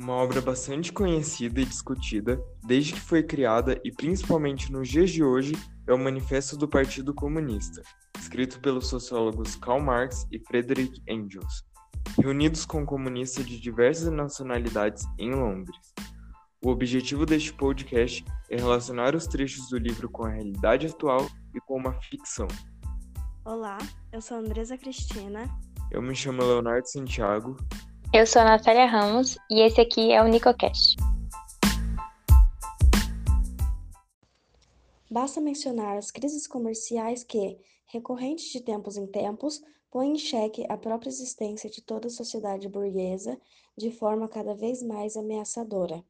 uma obra bastante conhecida e discutida desde que foi criada e principalmente nos dias de hoje é o Manifesto do Partido Comunista, escrito pelos sociólogos Karl Marx e Friedrich Engels, reunidos com comunistas de diversas nacionalidades em Londres. O objetivo deste podcast é relacionar os trechos do livro com a realidade atual e com uma ficção. Olá, eu sou Andresa Cristina. Eu me chamo Leonardo Santiago. Eu sou a Natália Ramos e esse aqui é o Nicocast. Basta mencionar as crises comerciais que, recorrentes de tempos em tempos, põem em xeque a própria existência de toda a sociedade burguesa de forma cada vez mais ameaçadora.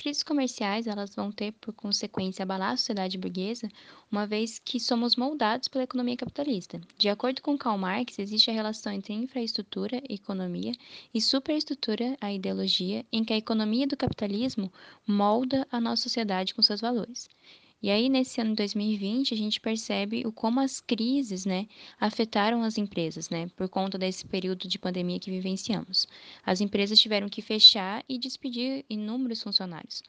Crises comerciais elas vão ter por consequência abalar a sociedade burguesa, uma vez que somos moldados pela economia capitalista. De acordo com Karl Marx, existe a relação entre infraestrutura, economia, e superestrutura, a ideologia, em que a economia do capitalismo molda a nossa sociedade com seus valores. E aí, nesse ano de 2020, a gente percebe o como as crises, né, afetaram as empresas, né, por conta desse período de pandemia que vivenciamos. As empresas tiveram que fechar e despedir inúmeros funcionários.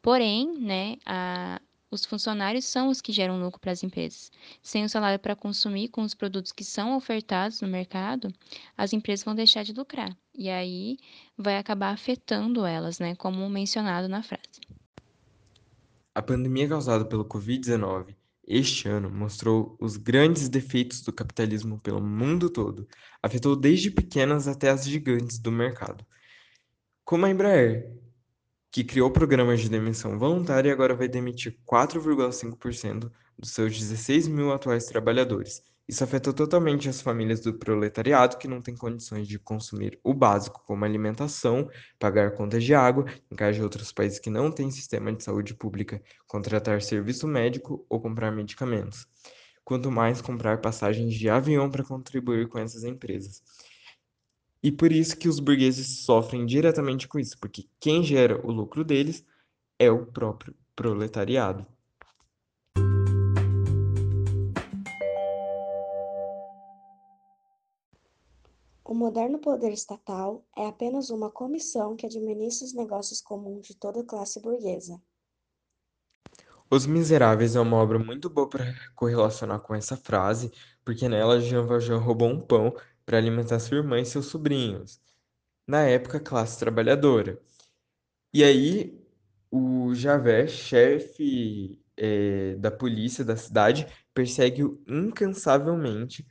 Porém, né, a, os funcionários são os que geram lucro para as empresas. Sem o salário para consumir com os produtos que são ofertados no mercado, as empresas vão deixar de lucrar. E aí vai acabar afetando elas, né, como mencionado na frase. A pandemia causada pelo Covid-19 este ano mostrou os grandes defeitos do capitalismo pelo mundo todo. Afetou desde pequenas até as gigantes do mercado. Como a Embraer, que criou programas de demissão voluntária e agora vai demitir 4,5% dos seus 16 mil atuais trabalhadores isso afetou totalmente as famílias do proletariado que não têm condições de consumir o básico, como alimentação, pagar contas de água, de outros países que não têm sistema de saúde pública, contratar serviço médico ou comprar medicamentos. Quanto mais comprar passagens de avião para contribuir com essas empresas. E por isso que os burgueses sofrem diretamente com isso, porque quem gera o lucro deles é o próprio proletariado. O moderno poder estatal é apenas uma comissão que administra os negócios comuns de toda classe burguesa. Os Miseráveis é uma obra muito boa para correlacionar com essa frase, porque nela Jean Valjean roubou um pão para alimentar sua irmã e seus sobrinhos, na época classe trabalhadora. E aí o Javert, chefe é, da polícia da cidade, persegue-o incansavelmente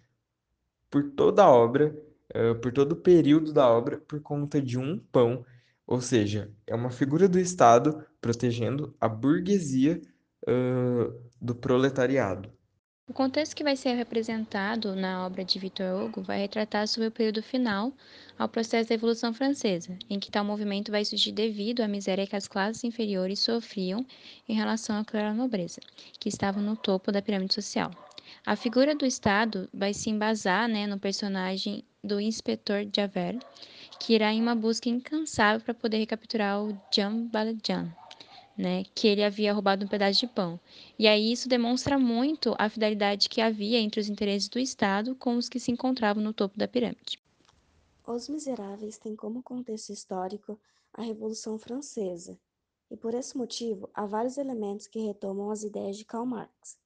por toda a obra uh, por todo o período da obra por conta de um pão, ou seja, é uma figura do Estado protegendo a burguesia uh, do proletariado. O contexto que vai ser representado na obra de Victor Hugo vai retratar sobre o período final ao processo da Evolução Francesa, em que tal movimento vai surgir devido à miséria que as classes inferiores sofriam em relação à clara nobreza, que estavam no topo da pirâmide social. A figura do Estado vai se embasar né, no personagem do inspetor Javert, que irá em uma busca incansável para poder recapturar o Jean Valjean, né, que ele havia roubado um pedaço de pão. E aí isso demonstra muito a fidelidade que havia entre os interesses do Estado com os que se encontravam no topo da pirâmide. Os Miseráveis têm como contexto histórico a Revolução Francesa, e por esse motivo há vários elementos que retomam as ideias de Karl Marx.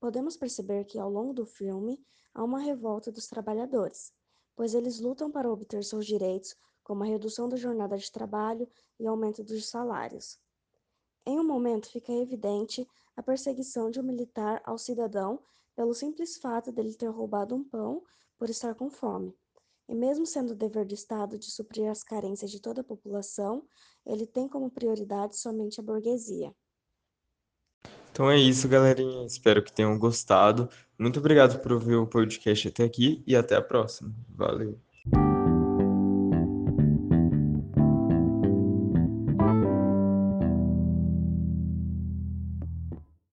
Podemos perceber que ao longo do filme há uma revolta dos trabalhadores, pois eles lutam para obter seus direitos, como a redução da jornada de trabalho e aumento dos salários. Em um momento fica evidente a perseguição de um militar ao cidadão pelo simples fato dele ter roubado um pão por estar com fome. E mesmo sendo o dever do Estado de suprir as carências de toda a população, ele tem como prioridade somente a burguesia. Então é isso, galerinha. Espero que tenham gostado. Muito obrigado por ouvir o podcast até aqui e até a próxima. Valeu.